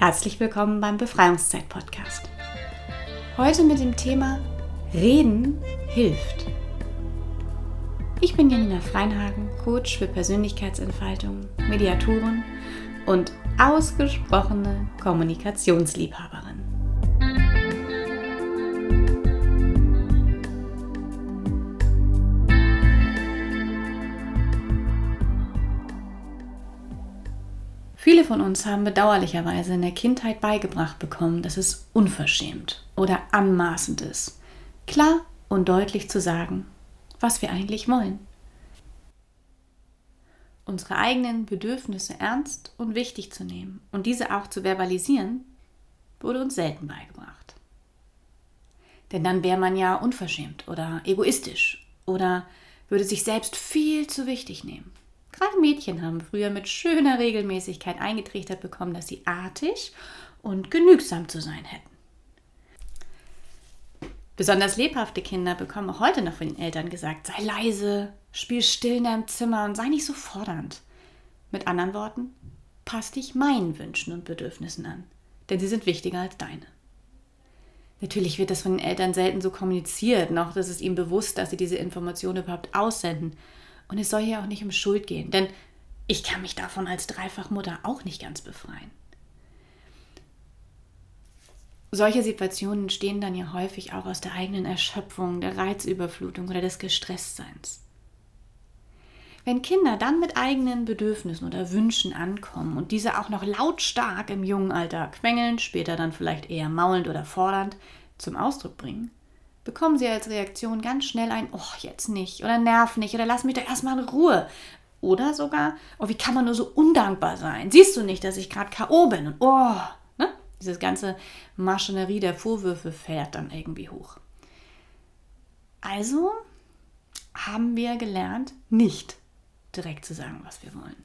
Herzlich willkommen beim Befreiungszeit-Podcast. Heute mit dem Thema Reden hilft. Ich bin Janina Freinhagen, Coach für Persönlichkeitsentfaltung, Mediatorin und ausgesprochene Kommunikationsliebhaberin. Viele von uns haben bedauerlicherweise in der Kindheit beigebracht bekommen, dass es unverschämt oder anmaßend ist, klar und deutlich zu sagen, was wir eigentlich wollen. Unsere eigenen Bedürfnisse ernst und wichtig zu nehmen und diese auch zu verbalisieren, wurde uns selten beigebracht. Denn dann wäre man ja unverschämt oder egoistisch oder würde sich selbst viel zu wichtig nehmen. Gerade Mädchen haben früher mit schöner Regelmäßigkeit eingetrichtert bekommen, dass sie artig und genügsam zu sein hätten. Besonders lebhafte Kinder bekommen auch heute noch von den Eltern gesagt, sei leise, spiel still in deinem Zimmer und sei nicht so fordernd. Mit anderen Worten, pass dich meinen Wünschen und Bedürfnissen an, denn sie sind wichtiger als deine. Natürlich wird das von den Eltern selten so kommuniziert, noch dass es ihnen bewusst, dass sie diese Informationen überhaupt aussenden und es soll hier auch nicht um Schuld gehen, denn ich kann mich davon als Dreifachmutter auch nicht ganz befreien. Solche Situationen entstehen dann ja häufig auch aus der eigenen Erschöpfung, der Reizüberflutung oder des Gestresstseins. Wenn Kinder dann mit eigenen Bedürfnissen oder Wünschen ankommen und diese auch noch lautstark im jungen Alter quengeln, später dann vielleicht eher maulend oder fordernd zum Ausdruck bringen, bekommen sie als Reaktion ganz schnell ein Oh, jetzt nicht oder Nerv nicht oder lass mich doch erstmal in Ruhe. Oder sogar, oh, wie kann man nur so undankbar sein? Siehst du nicht, dass ich gerade K.O. bin? Und oh, ne? Dieses ganze Maschinerie der Vorwürfe fährt dann irgendwie hoch. Also haben wir gelernt, nicht direkt zu sagen, was wir wollen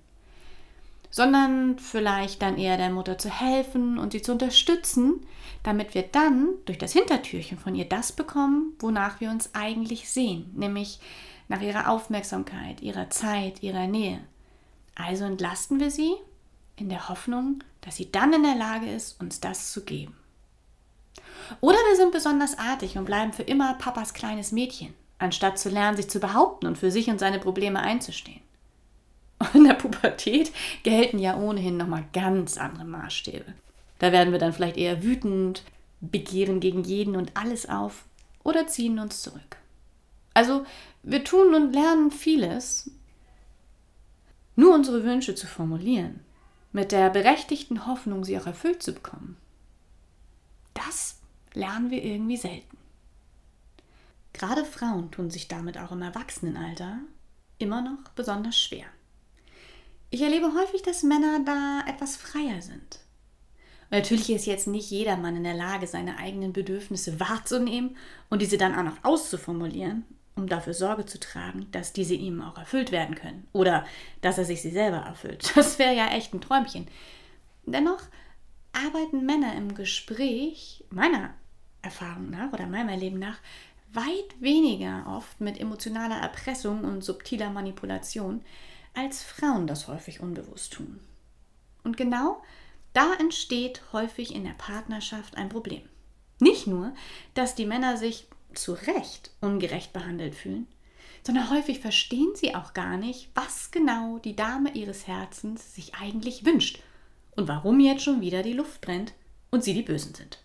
sondern vielleicht dann eher der Mutter zu helfen und sie zu unterstützen, damit wir dann durch das Hintertürchen von ihr das bekommen, wonach wir uns eigentlich sehen, nämlich nach ihrer Aufmerksamkeit, ihrer Zeit, ihrer Nähe. Also entlasten wir sie in der Hoffnung, dass sie dann in der Lage ist, uns das zu geben. Oder wir sind besonders artig und bleiben für immer Papas kleines Mädchen, anstatt zu lernen, sich zu behaupten und für sich und seine Probleme einzustehen. in der Pubertät gelten ja ohnehin nochmal ganz andere Maßstäbe. Da werden wir dann vielleicht eher wütend, begehren gegen jeden und alles auf oder ziehen uns zurück. Also wir tun und lernen vieles, nur unsere Wünsche zu formulieren, mit der berechtigten Hoffnung, sie auch erfüllt zu bekommen. Das lernen wir irgendwie selten. Gerade Frauen tun sich damit auch im Erwachsenenalter immer noch besonders schwer. Ich erlebe häufig, dass Männer da etwas freier sind. Natürlich ist jetzt nicht jeder Mann in der Lage, seine eigenen Bedürfnisse wahrzunehmen und diese dann auch noch auszuformulieren, um dafür Sorge zu tragen, dass diese ihm auch erfüllt werden können. Oder dass er sich sie selber erfüllt. Das wäre ja echt ein Träumchen. Dennoch arbeiten Männer im Gespräch, meiner Erfahrung nach oder meinem Erleben nach, weit weniger oft mit emotionaler Erpressung und subtiler Manipulation, als Frauen das häufig unbewusst tun. Und genau da entsteht häufig in der Partnerschaft ein Problem. Nicht nur, dass die Männer sich zu Recht ungerecht behandelt fühlen, sondern häufig verstehen sie auch gar nicht, was genau die Dame ihres Herzens sich eigentlich wünscht und warum jetzt schon wieder die Luft brennt und sie die Bösen sind.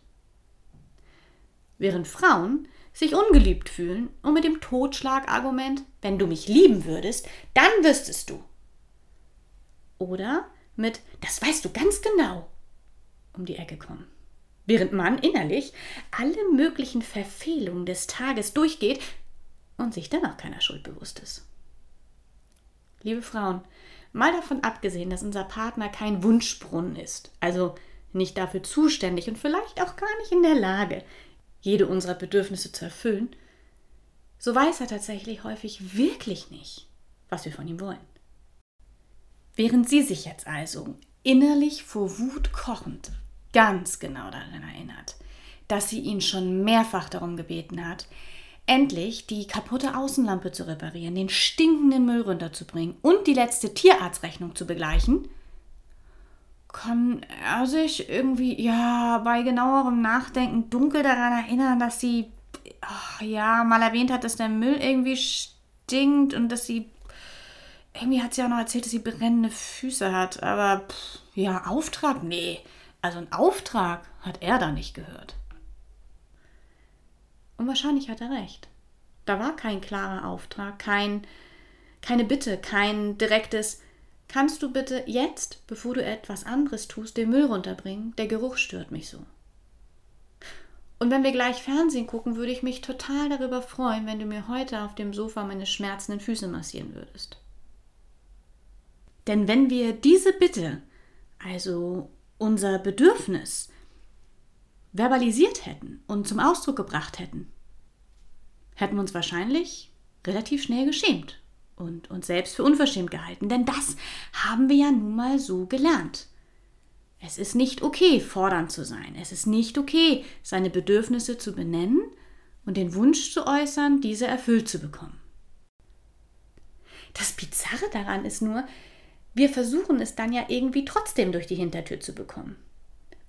Während Frauen sich ungeliebt fühlen und mit dem Totschlagargument, wenn du mich lieben würdest, dann wüsstest du. Oder mit, das weißt du ganz genau, um die Ecke kommen. Während man innerlich alle möglichen Verfehlungen des Tages durchgeht und sich dennoch keiner Schuld bewusst ist. Liebe Frauen, mal davon abgesehen, dass unser Partner kein Wunschbrunnen ist, also nicht dafür zuständig und vielleicht auch gar nicht in der Lage, jede unserer Bedürfnisse zu erfüllen, so weiß er tatsächlich häufig wirklich nicht, was wir von ihm wollen. Während sie sich jetzt also innerlich vor Wut kochend ganz genau daran erinnert, dass sie ihn schon mehrfach darum gebeten hat, endlich die kaputte Außenlampe zu reparieren, den stinkenden Müll runterzubringen und die letzte Tierarztrechnung zu begleichen, kann er sich irgendwie, ja, bei genauerem Nachdenken dunkel daran erinnern, dass sie, ach, ja, mal erwähnt hat, dass der Müll irgendwie stinkt und dass sie, irgendwie hat sie auch noch erzählt, dass sie brennende Füße hat. Aber, pff, ja, Auftrag? Nee. Also ein Auftrag hat er da nicht gehört. Und wahrscheinlich hat er recht. Da war kein klarer Auftrag, kein, keine Bitte, kein direktes, kannst du bitte jetzt, bevor du etwas anderes tust, den Müll runterbringen? Der Geruch stört mich so. Und wenn wir gleich Fernsehen gucken, würde ich mich total darüber freuen, wenn du mir heute auf dem Sofa meine schmerzenden Füße massieren würdest. Denn wenn wir diese Bitte, also unser Bedürfnis, verbalisiert hätten und zum Ausdruck gebracht hätten, hätten wir uns wahrscheinlich relativ schnell geschämt und uns selbst für unverschämt gehalten. Denn das haben wir ja nun mal so gelernt. Es ist nicht okay, fordernd zu sein. Es ist nicht okay, seine Bedürfnisse zu benennen und den Wunsch zu äußern, diese erfüllt zu bekommen. Das Bizarre daran ist nur, wir versuchen es dann ja irgendwie trotzdem durch die Hintertür zu bekommen.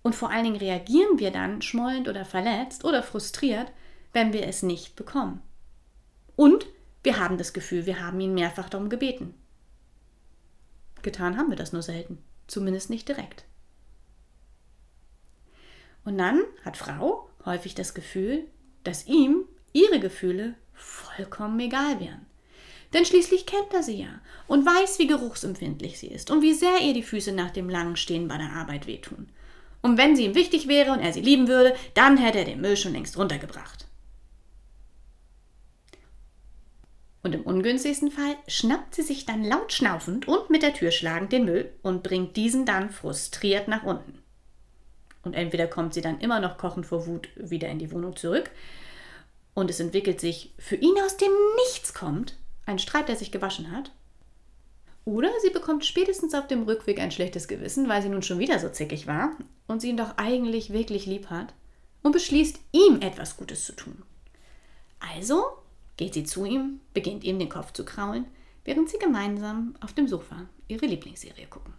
Und vor allen Dingen reagieren wir dann schmollend oder verletzt oder frustriert, wenn wir es nicht bekommen. Und wir haben das Gefühl, wir haben ihn mehrfach darum gebeten. Getan haben wir das nur selten, zumindest nicht direkt. Und dann hat Frau häufig das Gefühl, dass ihm ihre Gefühle vollkommen egal wären. Denn schließlich kennt er sie ja und weiß, wie geruchsempfindlich sie ist und wie sehr ihr die Füße nach dem langen Stehen bei der Arbeit wehtun. Und wenn sie ihm wichtig wäre und er sie lieben würde, dann hätte er den Müll schon längst runtergebracht. Und im ungünstigsten Fall schnappt sie sich dann laut schnaufend und mit der Tür schlagend den Müll und bringt diesen dann frustriert nach unten. Und entweder kommt sie dann immer noch kochend vor Wut wieder in die Wohnung zurück und es entwickelt sich für ihn aus dem Nichts kommt ein Streit, der sich gewaschen hat. Oder sie bekommt spätestens auf dem Rückweg ein schlechtes Gewissen, weil sie nun schon wieder so zickig war und sie ihn doch eigentlich wirklich lieb hat und beschließt, ihm etwas Gutes zu tun. Also geht sie zu ihm, beginnt ihm den Kopf zu kraulen, während sie gemeinsam auf dem Sofa ihre Lieblingsserie gucken.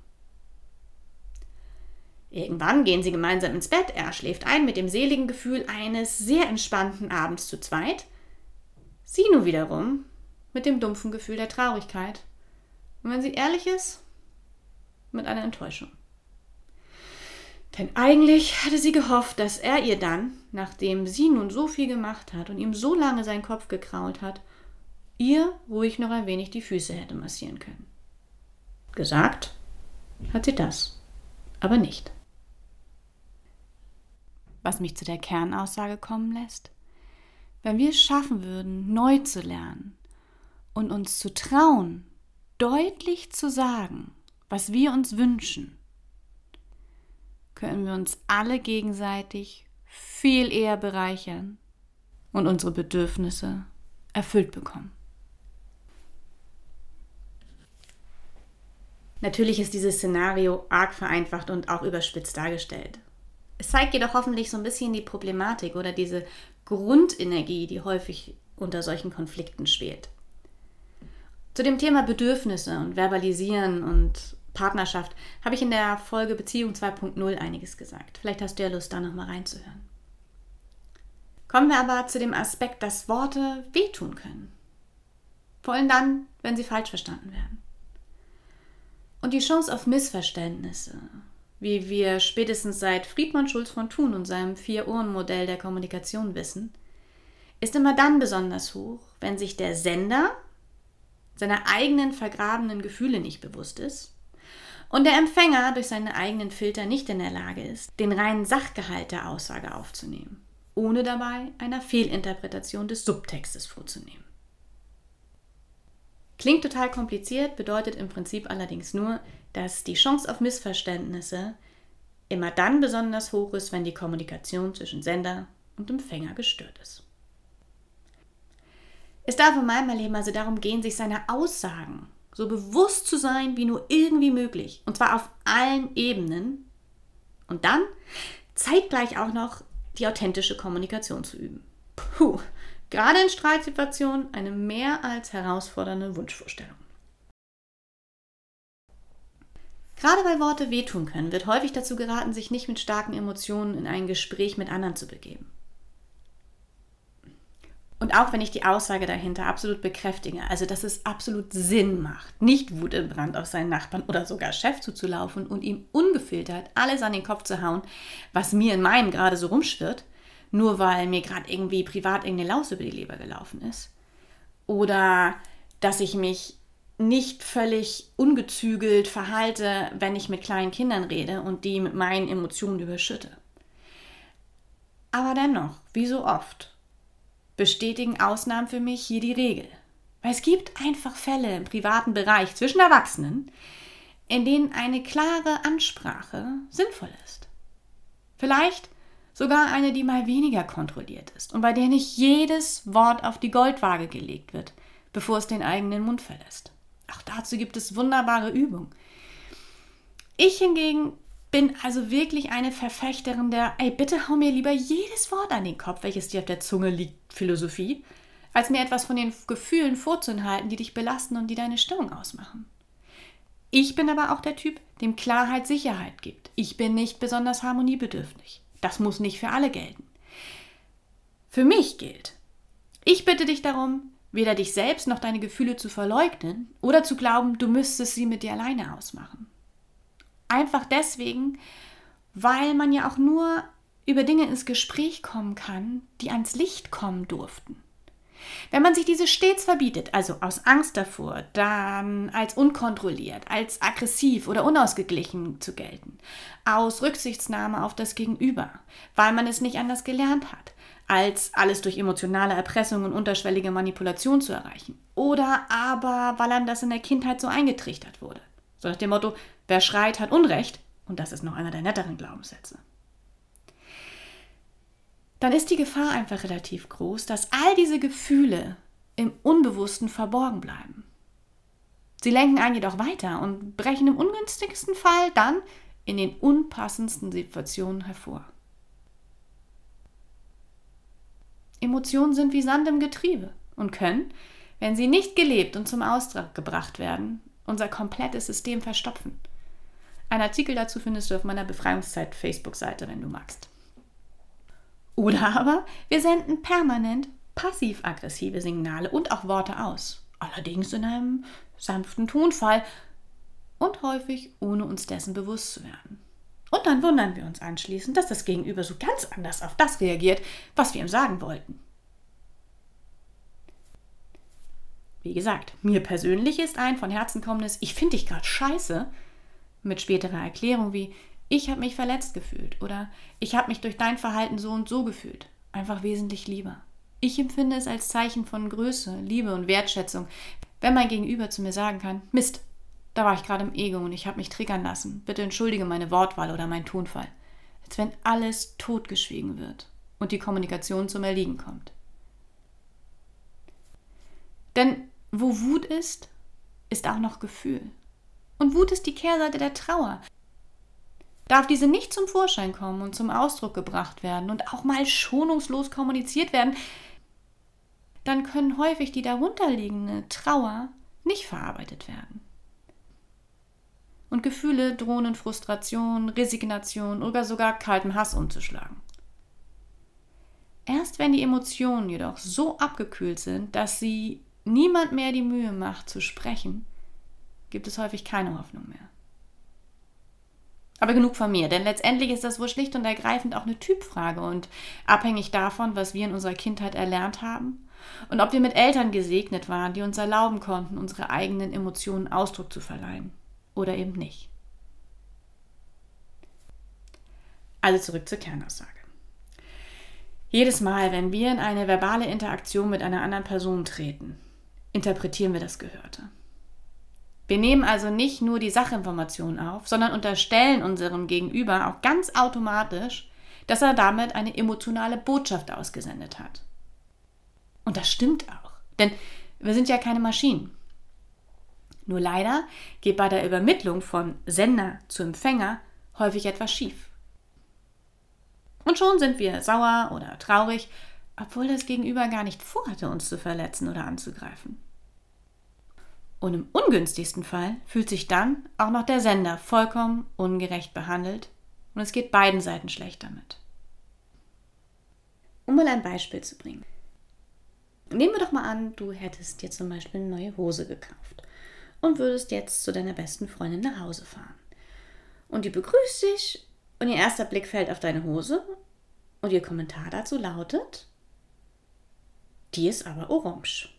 Irgendwann gehen sie gemeinsam ins Bett, er schläft ein mit dem seligen Gefühl eines sehr entspannten Abends zu zweit. Sie nun wiederum mit dem dumpfen Gefühl der Traurigkeit. Und wenn sie ehrlich ist, mit einer Enttäuschung. Denn eigentlich hatte sie gehofft, dass er ihr dann, nachdem sie nun so viel gemacht hat und ihm so lange seinen Kopf gekrault hat, ihr ruhig noch ein wenig die Füße hätte massieren können. Gesagt hat sie das, aber nicht. Was mich zu der Kernaussage kommen lässt, wenn wir es schaffen würden, neu zu lernen, und uns zu trauen, deutlich zu sagen, was wir uns wünschen, können wir uns alle gegenseitig viel eher bereichern und unsere Bedürfnisse erfüllt bekommen. Natürlich ist dieses Szenario arg vereinfacht und auch überspitzt dargestellt. Es zeigt jedoch hoffentlich so ein bisschen die Problematik oder diese Grundenergie, die häufig unter solchen Konflikten schwelt. Zu dem Thema Bedürfnisse und Verbalisieren und Partnerschaft habe ich in der Folge Beziehung 2.0 einiges gesagt. Vielleicht hast du ja Lust, da nochmal reinzuhören. Kommen wir aber zu dem Aspekt, dass Worte wehtun können. Vor allem dann, wenn sie falsch verstanden werden. Und die Chance auf Missverständnisse, wie wir spätestens seit Friedmann Schulz von Thun und seinem Vier-Ohren-Modell der Kommunikation wissen, ist immer dann besonders hoch, wenn sich der Sender seiner eigenen vergrabenen Gefühle nicht bewusst ist und der Empfänger durch seine eigenen Filter nicht in der Lage ist, den reinen Sachgehalt der Aussage aufzunehmen, ohne dabei einer Fehlinterpretation des Subtextes vorzunehmen. Klingt total kompliziert, bedeutet im Prinzip allerdings nur, dass die Chance auf Missverständnisse immer dann besonders hoch ist, wenn die Kommunikation zwischen Sender und Empfänger gestört ist. Es darf in meinem Leben also darum gehen, sich seiner Aussagen so bewusst zu sein wie nur irgendwie möglich. Und zwar auf allen Ebenen. Und dann zeitgleich auch noch die authentische Kommunikation zu üben. Puh, gerade in Streitsituationen eine mehr als herausfordernde Wunschvorstellung. Gerade weil Worte wehtun können, wird häufig dazu geraten, sich nicht mit starken Emotionen in ein Gespräch mit anderen zu begeben. Und auch wenn ich die Aussage dahinter absolut bekräftige, also dass es absolut Sinn macht, nicht Wut im Brand auf seinen Nachbarn oder sogar Chef zuzulaufen und ihm ungefiltert alles an den Kopf zu hauen, was mir in meinem gerade so rumschwirrt, nur weil mir gerade irgendwie privat irgendeine Laus über die Leber gelaufen ist. Oder dass ich mich nicht völlig ungezügelt verhalte, wenn ich mit kleinen Kindern rede und die mit meinen Emotionen überschütte. Aber dennoch, wie so oft, bestätigen Ausnahmen für mich hier die Regel. Weil es gibt einfach Fälle im privaten Bereich zwischen Erwachsenen, in denen eine klare Ansprache sinnvoll ist. Vielleicht sogar eine, die mal weniger kontrolliert ist und bei der nicht jedes Wort auf die Goldwaage gelegt wird, bevor es den eigenen Mund verlässt. Auch dazu gibt es wunderbare Übungen. Ich hingegen bin also wirklich eine Verfechterin der, ey, bitte hau mir lieber jedes Wort an den Kopf, welches dir auf der Zunge liegt, Philosophie, als mir etwas von den Gefühlen vorzuenthalten, die dich belasten und die deine Stimmung ausmachen. Ich bin aber auch der Typ, dem Klarheit Sicherheit gibt. Ich bin nicht besonders harmoniebedürftig. Das muss nicht für alle gelten. Für mich gilt, ich bitte dich darum, weder dich selbst noch deine Gefühle zu verleugnen oder zu glauben, du müsstest sie mit dir alleine ausmachen. Einfach deswegen, weil man ja auch nur über Dinge ins Gespräch kommen kann, die ans Licht kommen durften. Wenn man sich diese stets verbietet, also aus Angst davor, dann als unkontrolliert, als aggressiv oder unausgeglichen zu gelten, aus Rücksichtsnahme auf das Gegenüber, weil man es nicht anders gelernt hat, als alles durch emotionale Erpressung und unterschwellige Manipulation zu erreichen, oder aber weil einem das in der Kindheit so eingetrichtert wurde. So nach dem Motto, wer schreit, hat Unrecht. Und das ist noch einer der netteren Glaubenssätze. Dann ist die Gefahr einfach relativ groß, dass all diese Gefühle im Unbewussten verborgen bleiben. Sie lenken einen jedoch weiter und brechen im ungünstigsten Fall dann in den unpassendsten Situationen hervor. Emotionen sind wie Sand im Getriebe und können, wenn sie nicht gelebt und zum Ausdruck gebracht werden, unser komplettes System verstopfen. Ein Artikel dazu findest du auf meiner Befreiungszeit Facebook-Seite, wenn du magst. Oder aber wir senden permanent passiv-aggressive Signale und auch Worte aus, allerdings in einem sanften Tonfall und häufig ohne uns dessen bewusst zu werden. Und dann wundern wir uns anschließend, dass das Gegenüber so ganz anders auf das reagiert, was wir ihm sagen wollten. Wie gesagt, mir persönlich ist ein von Herzen kommendes Ich finde dich gerade scheiße mit späterer Erklärung wie Ich habe mich verletzt gefühlt oder Ich habe mich durch dein Verhalten so und so gefühlt einfach wesentlich lieber. Ich empfinde es als Zeichen von Größe, Liebe und Wertschätzung, wenn mein Gegenüber zu mir sagen kann, Mist, da war ich gerade im Ego und ich habe mich triggern lassen. Bitte entschuldige meine Wortwahl oder meinen Tonfall. Als wenn alles totgeschwiegen wird und die Kommunikation zum Erliegen kommt. Denn wo Wut ist, ist auch noch Gefühl. Und Wut ist die Kehrseite der Trauer. Darf diese nicht zum Vorschein kommen und zum Ausdruck gebracht werden und auch mal schonungslos kommuniziert werden, dann können häufig die darunterliegende Trauer nicht verarbeitet werden. Und Gefühle drohen in Frustration, Resignation oder sogar kaltem Hass umzuschlagen. Erst wenn die Emotionen jedoch so abgekühlt sind, dass sie niemand mehr die Mühe macht zu sprechen, gibt es häufig keine Hoffnung mehr. Aber genug von mir, denn letztendlich ist das wohl schlicht und ergreifend auch eine Typfrage und abhängig davon, was wir in unserer Kindheit erlernt haben und ob wir mit Eltern gesegnet waren, die uns erlauben konnten, unsere eigenen Emotionen Ausdruck zu verleihen oder eben nicht. Also zurück zur Kernaussage. Jedes Mal, wenn wir in eine verbale Interaktion mit einer anderen Person treten, interpretieren wir das Gehörte. Wir nehmen also nicht nur die Sachinformation auf, sondern unterstellen unserem Gegenüber auch ganz automatisch, dass er damit eine emotionale Botschaft ausgesendet hat. Und das stimmt auch, denn wir sind ja keine Maschinen. Nur leider geht bei der Übermittlung von Sender zu Empfänger häufig etwas schief. Und schon sind wir sauer oder traurig obwohl das Gegenüber gar nicht vorhatte, uns zu verletzen oder anzugreifen. Und im ungünstigsten Fall fühlt sich dann auch noch der Sender vollkommen ungerecht behandelt und es geht beiden Seiten schlecht damit. Um mal ein Beispiel zu bringen. Nehmen wir doch mal an, du hättest dir zum Beispiel eine neue Hose gekauft und würdest jetzt zu deiner besten Freundin nach Hause fahren. Und die begrüßt dich und ihr erster Blick fällt auf deine Hose und ihr Kommentar dazu lautet, die ist aber orange.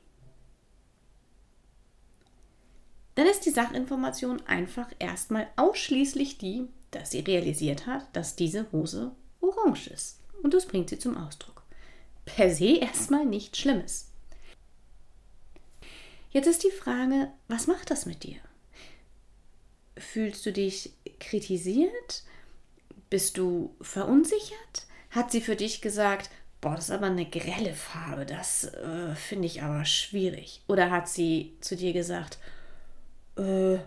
Dann ist die Sachinformation einfach erstmal ausschließlich die, dass sie realisiert hat, dass diese Hose orange ist. Und das bringt sie zum Ausdruck. Per se erstmal nichts Schlimmes. Jetzt ist die Frage, was macht das mit dir? Fühlst du dich kritisiert? Bist du verunsichert? Hat sie für dich gesagt, boah, das ist aber eine grelle Farbe, das äh, finde ich aber schwierig? Oder hat sie zu dir gesagt, äh,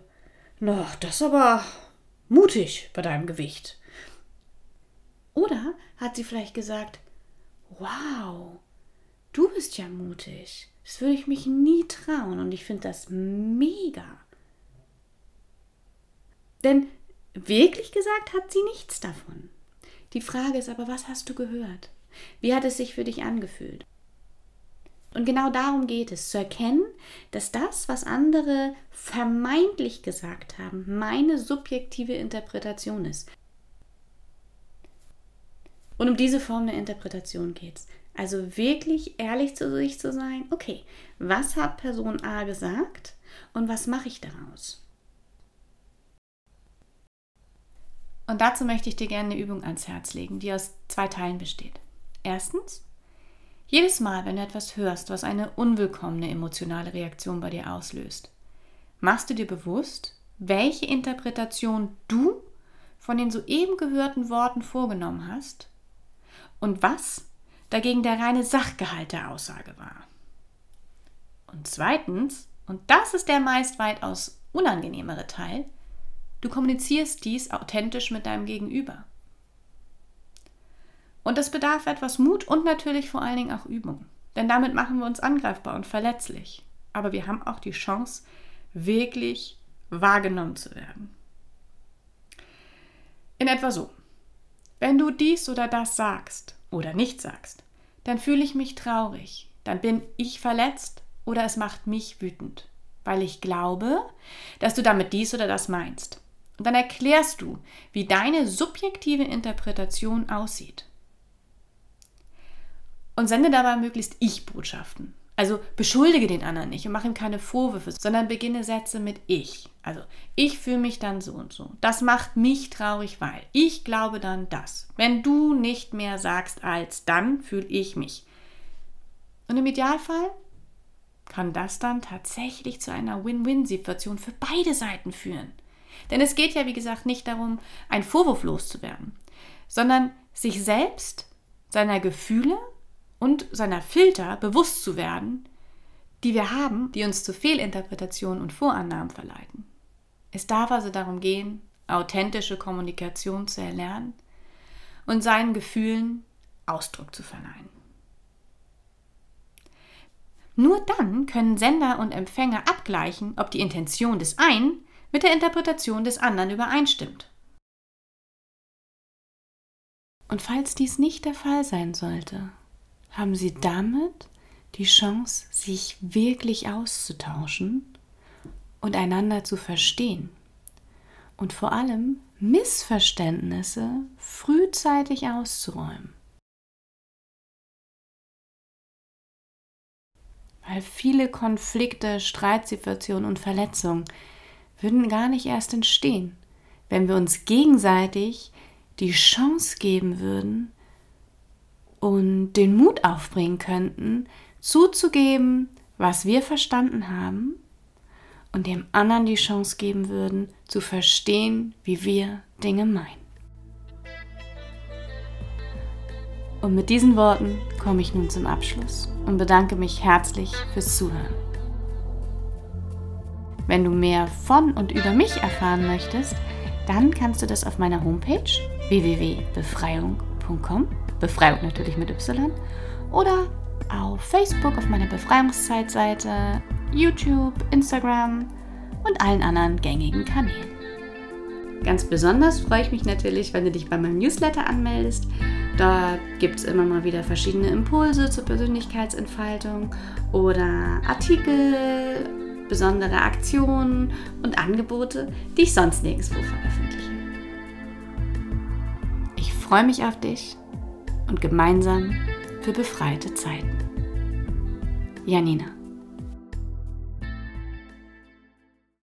na, das ist aber mutig bei deinem Gewicht? Oder hat sie vielleicht gesagt, wow, du bist ja mutig. Das würde ich mich nie trauen und ich finde das mega. Denn wirklich gesagt hat sie nichts davon. Die Frage ist aber, was hast du gehört? Wie hat es sich für dich angefühlt? Und genau darum geht es, zu erkennen, dass das, was andere vermeintlich gesagt haben, meine subjektive Interpretation ist. Und um diese Form der Interpretation geht es. Also wirklich ehrlich zu sich zu sein, okay, was hat Person A gesagt und was mache ich daraus? Und dazu möchte ich dir gerne eine Übung ans Herz legen, die aus zwei Teilen besteht. Erstens, jedes Mal, wenn du etwas hörst, was eine unwillkommene emotionale Reaktion bei dir auslöst, machst du dir bewusst, welche Interpretation du von den soeben gehörten Worten vorgenommen hast und was dagegen der reine Sachgehalt der Aussage war. Und zweitens, und das ist der meist weitaus unangenehmere Teil, Du kommunizierst dies authentisch mit deinem Gegenüber. Und das bedarf etwas Mut und natürlich vor allen Dingen auch Übung. Denn damit machen wir uns angreifbar und verletzlich. Aber wir haben auch die Chance, wirklich wahrgenommen zu werden. In etwa so. Wenn du dies oder das sagst oder nicht sagst, dann fühle ich mich traurig, dann bin ich verletzt oder es macht mich wütend, weil ich glaube, dass du damit dies oder das meinst. Und dann erklärst du, wie deine subjektive Interpretation aussieht. Und sende dabei möglichst Ich-Botschaften. Also beschuldige den anderen nicht und mach ihm keine Vorwürfe, sondern beginne Sätze mit Ich. Also ich fühle mich dann so und so. Das macht mich traurig, weil ich glaube dann das. Wenn du nicht mehr sagst als dann, fühle ich mich. Und im Idealfall kann das dann tatsächlich zu einer Win-Win-Situation für beide Seiten führen. Denn es geht ja, wie gesagt, nicht darum, einen Vorwurf loszuwerden, sondern sich selbst, seiner Gefühle und seiner Filter bewusst zu werden, die wir haben, die uns zu Fehlinterpretationen und Vorannahmen verleiten. Es darf also darum gehen, authentische Kommunikation zu erlernen und seinen Gefühlen Ausdruck zu verleihen. Nur dann können Sender und Empfänger abgleichen, ob die Intention des einen mit der Interpretation des anderen übereinstimmt. Und falls dies nicht der Fall sein sollte, haben Sie damit die Chance, sich wirklich auszutauschen und einander zu verstehen und vor allem Missverständnisse frühzeitig auszuräumen. Weil viele Konflikte, Streitsituationen und Verletzungen würden gar nicht erst entstehen, wenn wir uns gegenseitig die Chance geben würden und den Mut aufbringen könnten, zuzugeben, was wir verstanden haben und dem anderen die Chance geben würden, zu verstehen, wie wir Dinge meinen. Und mit diesen Worten komme ich nun zum Abschluss und bedanke mich herzlich fürs Zuhören. Wenn du mehr von und über mich erfahren möchtest, dann kannst du das auf meiner Homepage www.befreiung.com, Befreiung natürlich mit Y, oder auf Facebook auf meiner Befreiungszeitseite, YouTube, Instagram und allen anderen gängigen Kanälen. Ganz besonders freue ich mich natürlich, wenn du dich bei meinem Newsletter anmeldest. Da gibt es immer mal wieder verschiedene Impulse zur Persönlichkeitsentfaltung oder Artikel, besondere Aktionen und Angebote, die ich sonst nirgendwo veröffentliche. Freue mich auf dich und gemeinsam für befreite Zeiten. Janina